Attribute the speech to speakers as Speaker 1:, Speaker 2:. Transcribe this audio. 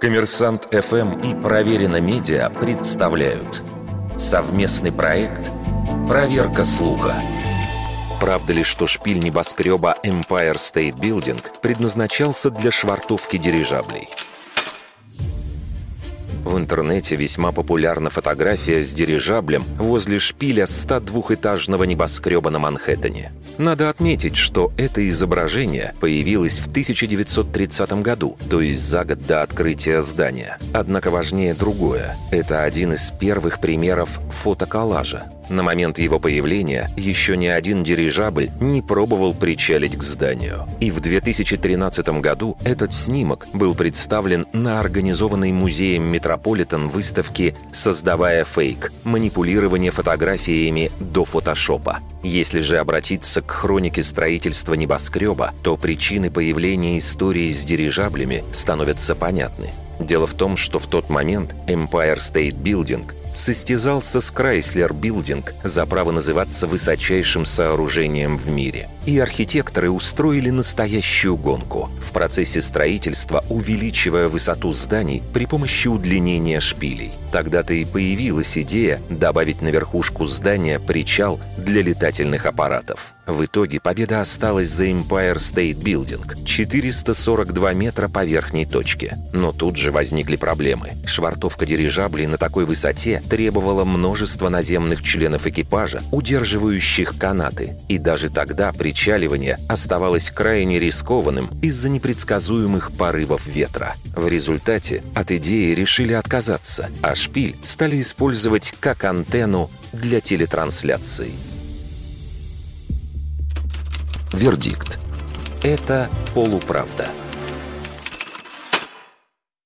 Speaker 1: Коммерсант ФМ и Проверено Медиа представляют совместный проект «Проверка слуха». Правда ли, что шпиль небоскреба Empire State Building предназначался для швартовки дирижаблей? В интернете весьма популярна фотография с дирижаблем возле шпиля 102-этажного небоскреба на Манхэттене. Надо отметить, что это изображение появилось в 1930 году, то есть за год до открытия здания. Однако важнее другое. Это один из первых примеров фотоколлажа. На момент его появления еще ни один дирижабль не пробовал причалить к зданию. И в 2013 году этот снимок был представлен на организованной музеем Метрополитен выставке «Создавая фейк. Манипулирование фотографиями до фотошопа». Если же обратиться к хронике строительства небоскреба, то причины появления истории с дирижаблями становятся понятны. Дело в том, что в тот момент Empire State Building состязался с Chrysler Building за право называться высочайшим сооружением в мире. И архитекторы устроили настоящую гонку, в процессе строительства увеличивая высоту зданий при помощи удлинения шпилей. Тогда-то и появилась идея добавить на верхушку здания причал для летательных аппаратов. В итоге победа осталась за Empire State Building – 442 метра по верхней точке. Но тут же возникли проблемы. Швартовка дирижаблей на такой высоте требовала множества наземных членов экипажа, удерживающих канаты. И даже тогда причаливание оставалось крайне рискованным из-за непредсказуемых порывов ветра. В результате от идеи решили отказаться, а шпиль стали использовать как антенну для телетрансляции. Вердикт. Это полуправда.